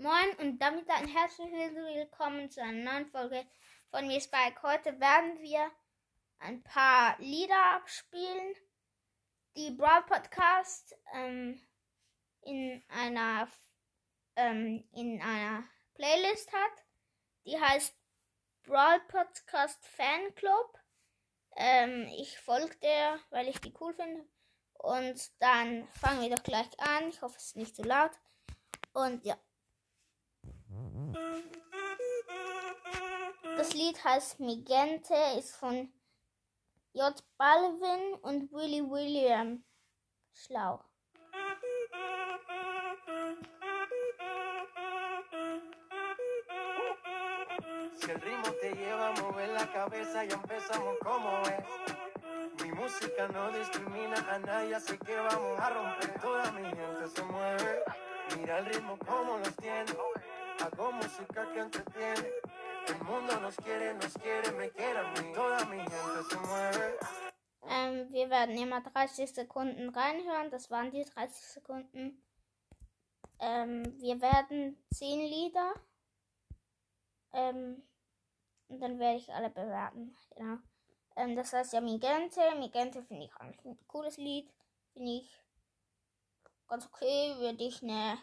Moin und damit ein herzliches Willkommen zu einer neuen Folge von mir Spike. Heute werden wir ein paar Lieder abspielen, die Brawl Podcast ähm, in einer ähm, in einer Playlist hat. Die heißt Brawl Podcast Fanclub. Ähm, ich folge der, weil ich die cool finde. Und dann fangen wir doch gleich an. Ich hoffe, es ist nicht zu laut. Und ja. Das Lied heißt Migente, ist von J. Balvin und Willy William Schlau. Si el ritmo te lleva a mover la cabeza, ya empezamos como es. Mi música no discrimina a nadie, así que vamos a romper. Toda mi gente se mueve. Mira el ritmo como los tiene. Hago música que entretiene. El mundo nos quiere, nos quiere, me quiere a mí. Toda mi gente se mueve. Ähm, wir werden immer 30 Sekunden reinhören. Das waren die 30 Sekunden. Ähm, wir werden 10 Lieder. Ähm, und dann werde ich alle bewerten. Genau. Ähm, das heißt ja Migente. Migente finde ich eigentlich ein cooles Lied. Finde ich ganz okay. Würde ich eine.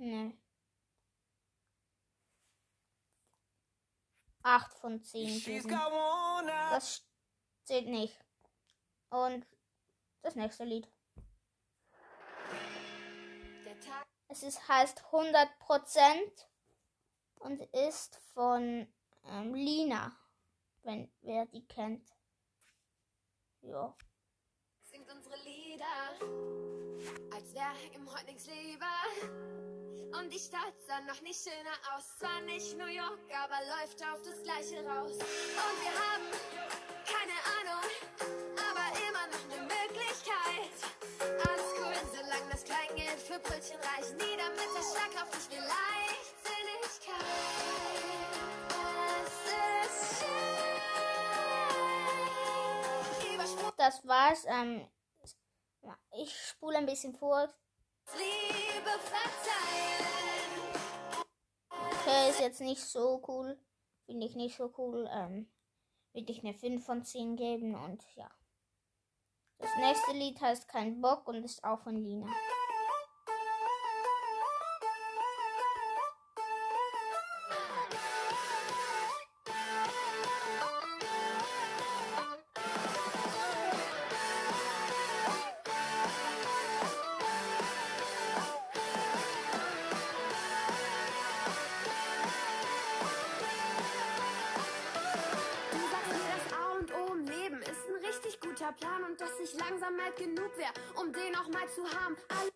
Ne. 8 von 10 She's geben. got one eye. Das zählt nicht. Und das nächste Lied. Es ist, heißt 100% und ist von ähm, Lina, wenn wer die kennt. Ja. singt unsere Lieder, als wär ihm heute nichts lieber. Und die Stadt sah noch nicht schöner aus. Zwar nicht New York, aber läuft auf das Gleiche raus. Und wir haben keine Ahnung, aber immer noch eine Möglichkeit. Alles cool, solange das Kleingeld für Brötchen reicht. Nieder mit der Schlagkraft, ich will Leichtsinnigkeit. Das war's. Ähm, ich spule ein bisschen vor. Liebe verzeihen. Okay, ist jetzt nicht so cool. Finde ich nicht so cool. Ähm, würde ich eine 5 von 10 geben und ja. Das nächste Lied heißt Kein Bock und ist auch von Lina. Ich langsam alt genug wäre, um den auch mal zu haben. Alle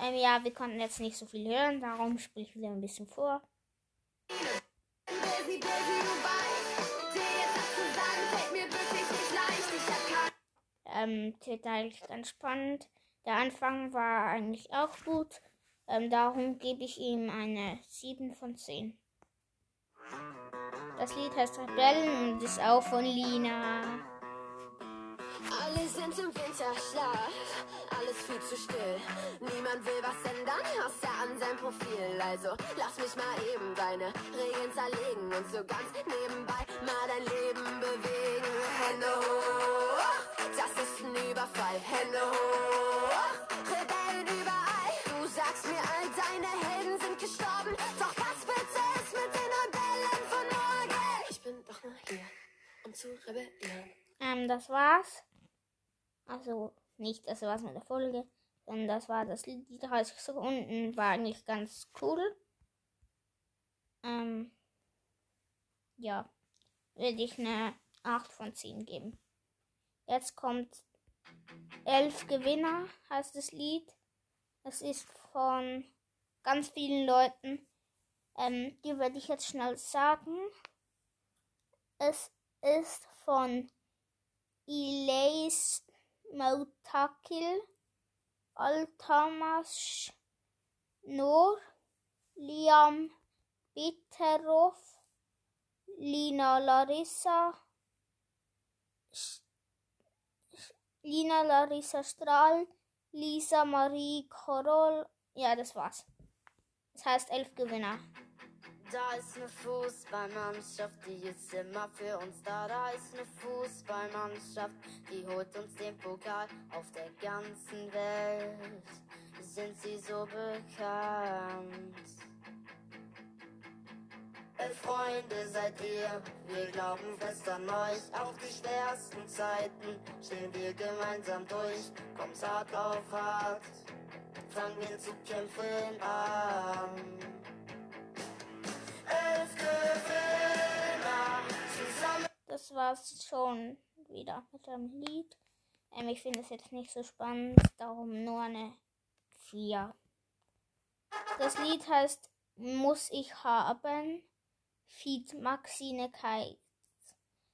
Ähm, ja, wir konnten jetzt nicht so viel hören, darum spiele ich wieder ein bisschen vor. nicht Ähm, wird eigentlich ganz spannend. Der Anfang war eigentlich auch gut. Ähm, darum gebe ich ihm eine 7 von 10. Das Lied heißt Rebellen und ist auch von Lina. Sind im Winterschlaf, alles viel zu still. Niemand will was ändern, außer an seinem Profil. Also lass mich mal eben deine Regeln zerlegen und so ganz nebenbei mal dein Leben bewegen. Hände hoch, das ist ein Überfall. Hände hoch, Rebellen überall. Du sagst mir, all deine Helden sind gestorben. Doch was bitte ist mit den Rebellen von morgen? Ich bin doch nur hier, um zu rebellieren. Ähm, das war's. Also, nicht das war's mit der Folge, sondern das war das Lied. Die 30 Sekunden war eigentlich ganz cool. Ähm, ja, würde ich eine 8 von 10 geben. Jetzt kommt 11 Gewinner, heißt das Lied. Das ist von ganz vielen Leuten. Ähm, die werde ich jetzt schnell sagen. Es ist von Ilays Mautakil, Altamas Nur, Liam Bitterov, Lina Larissa, Lina Larissa Strahl, Lisa Marie Korol. Ja, das war's. Das heißt elf Gewinner. Da ist eine Fußballmannschaft, die ist immer für uns da. Da ist eine Fußballmannschaft, die holt uns den Pokal auf der ganzen Welt. Sind sie so bekannt? Elf Freunde seid ihr, wir glauben fest an euch. Auch die schwersten Zeiten stehen wir gemeinsam durch. Kommt's hart auf hart, fangen wir zu kämpfen an. Das war's schon wieder mit dem Lied. Ähm, ich finde es jetzt nicht so spannend, darum nur eine 4. Das Lied heißt Muss ich haben, Feed Maxine Kai.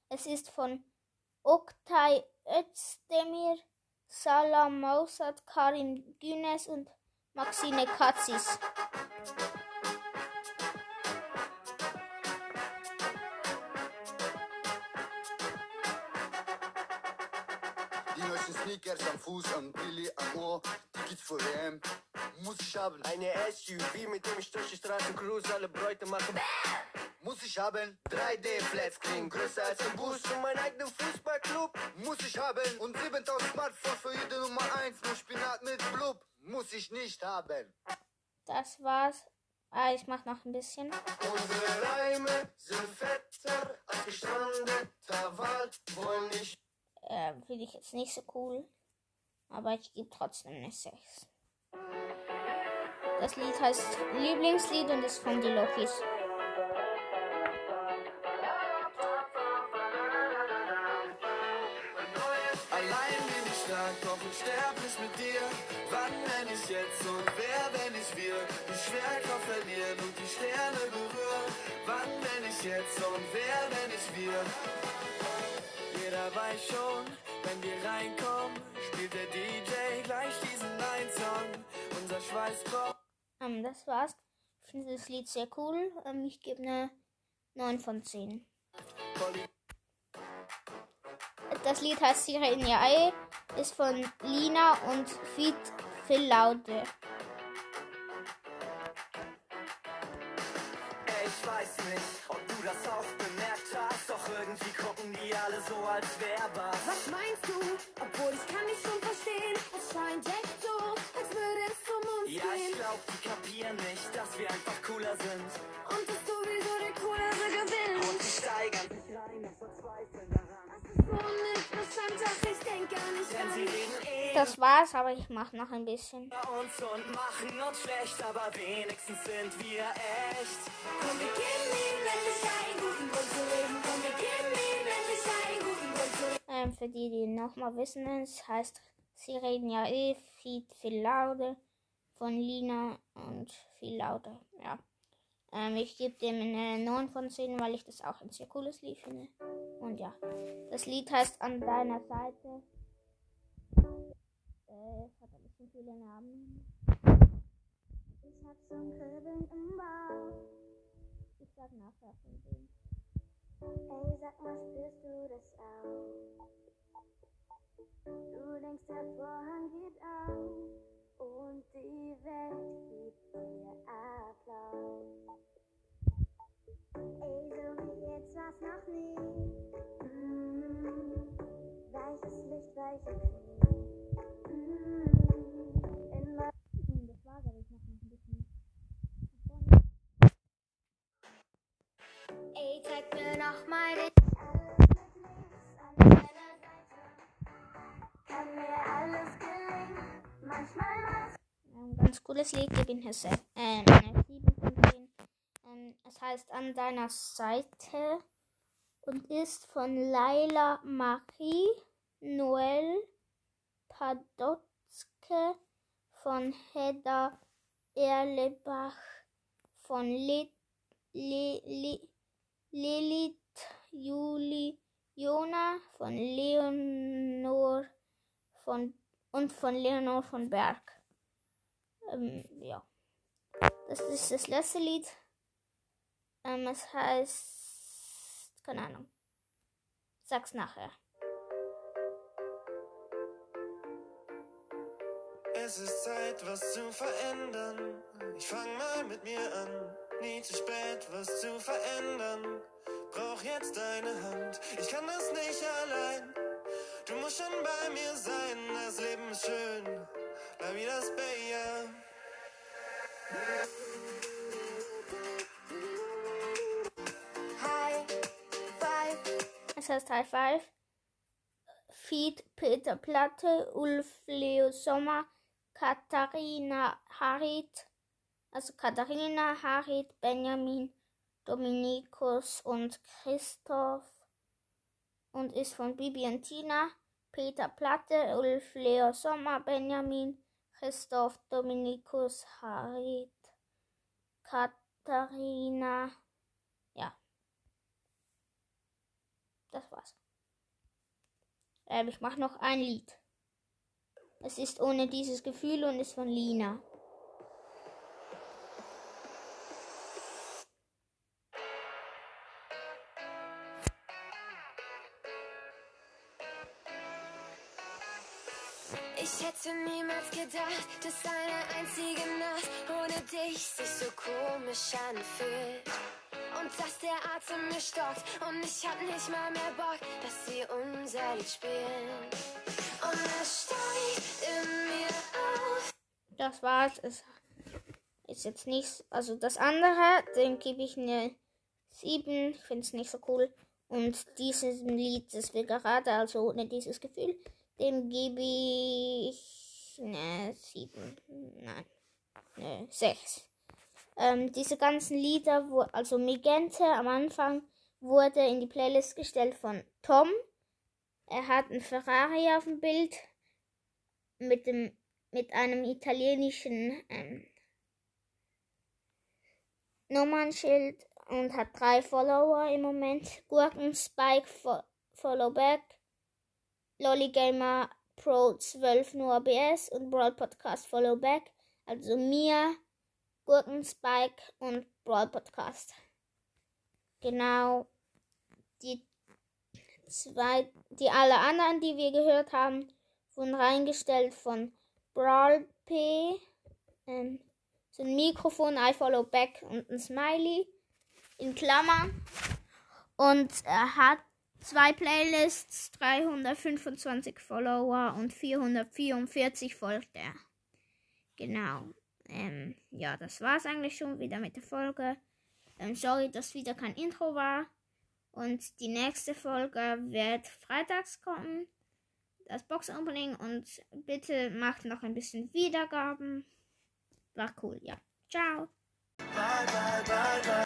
Es ist von Oktay Özdemir, Salam Mausat, Karin Günes und Maxine Katzis. Die neuesten Sneakers am Fuß, am Billy, am Ohr, die gibt's vor WM. Muss ich haben, Eine SUV, mit dem ich durch die Straßen cruise, alle Bräute machen. muss ich haben, 3D-Flats klingen größer als ein Boost für meinen eigenen Fußballclub. muss ich haben. Und 7000 Smartphones für jede Nummer 1, nur Spinat mit Blub. Muss ich nicht haben. Das war's. Ah, ich mach noch ein bisschen. Unsere Reime sind fetter als gestrandeter Wald, wollen nicht Äh, Finde ich jetzt nicht so cool. Aber ich gebe trotzdem eine 6. Das Lied heißt Lieblingslied und ist von die Lokis. Allein bin ich stark, doch unsterblich mit dir. Wann, wenn ich jetzt und wer, wenn ich wir die Schwerkraft verlieren und die Sterne berühren? Wann, wenn ich jetzt und wer, wenn ich wir? Jeder weiß schon, wenn wir reinkommen, spielt der DJ gleich diesen Ein-Song. Unser Schweiß. Ähm, das war's. Ich finde das Lied sehr cool. Ähm, ich gebe eine 9 von 10. Das Lied heißt Sirene Ei, ist von Lina und Feed Phil Laude. Als wär was. Was meinst du? Obwohl ich kann dich schon verstehen. Es scheint echt so, als würde es um uns Ja, ich gehen. glaub, die kapieren nicht, dass wir einfach cooler sind. Und dass sowieso der Coolere gewinnt. Und die steigern sich rein und verzweifeln daran. So uninteressant, ach, ich denk gar nicht Denn an sie reden eh Das war's, aber ich mache noch ein bisschen. über uns und machen uns schlecht, aber wenigstens sind wir echt. Komm, wir geben ihnen endlich einen guten Grund zu leben. Komm, wir Ähm, für die, die nochmal wissen, es heißt Sirenia E, Feed viel Laude von Lina und viel Laude. Ja. Ähm, ich gebe dem eine 9 von 10, weil ich das auch ein sehr cooles Lied finde. Und ja, das Lied heißt An deiner Seite. Äh, hat ein bisschen viele Namen. Ich hab schon Kribbeln im Bauch. Ich sag nachher von dem. Ey, sag mal, spürst du das auch? Du denkst, der Vorhang geht auf und die Welt gibt dir Applaus. Ey, so wie jetzt war's noch nie. Mm, weiches Licht, weiche Knie. Ganz cooles Lied, gebe äh, eine 7 von 10. Ähm, es heißt An deiner Seite und ist von Laila Marie Noel Padotzke von Hedda Erlebach von Lilith Juli Jona von Leonor von und von Leonor von Berg. Ähm, ja. Das ist das letzte Lied. Ähm, es heißt. Keine Ahnung. Sag's nachher. Es ist Zeit, was zu verändern. Ich fang mal mit mir an. Nie zu spät, was zu verändern. Brauch jetzt deine Hand. Ich kann das nicht allein. Du musst schon bei mir sein. Das Leben ist schön. Das Bayer. High five. Es heißt High Five. Feed Peter Platte, Ulf Leo Sommer, Katharina Harit, also Katharina Harit, Benjamin, Dominikus und Christoph und ist von Bibi und Tina, Peter Platte, Ulf Leo Sommer, Benjamin, Christoph, Dominikus, Harit, Katharina. Ja. Das war's. Ähm, ich mache noch ein Lied. Es ist ohne dieses Gefühl und ist von Lina. Ich hätte niemals gedacht, dass eine einzige Nacht ohne dich sich so komisch anfühlt. Und dass der Atem mir stockt und ich hab nicht mal mehr Bock, dass sie unser Lied spielen. Und es steigt in mir auf. Das war's. Es ist jetzt nichts. Also das andere, dem gebe ich eine 7. Ich finde es nicht so cool. Und dieses Lied, das wir gerade, also ohne dieses Gefühl, dem gebe ich eine 7. Nein, eine 6. Ähm, diese ganzen Lieder, wo, also Migente am Anfang, wurde in die Playlist gestellt von Tom. Er hat einen Ferrari auf dem Bild mit dem mit einem italienischen ähm, Nummernschild und hat drei Follower im Moment. Gurkenspike fo Follow Lollygamer Pro 12 nur ABS und Brawl Podcast Follow Back. Also mir, Gurkenspike und Brawl Podcast. Genau. Die zwei, die alle anderen, die wir gehört haben, wurden reingestellt von Brawl P. Ähm, so ein Mikrofon, I follow back und ein Smiley in Klammern. Und er hat zwei Playlists, 325 Follower und 444 folgt er. Genau. Ähm, ja, das war's eigentlich schon wieder mit der Folge. Ähm, sorry, dass wieder kein Intro war. Und die nächste Folge wird freitags kommen. Das Box-Opening. Und bitte macht noch ein bisschen Wiedergaben. War cool, ja. Ciao.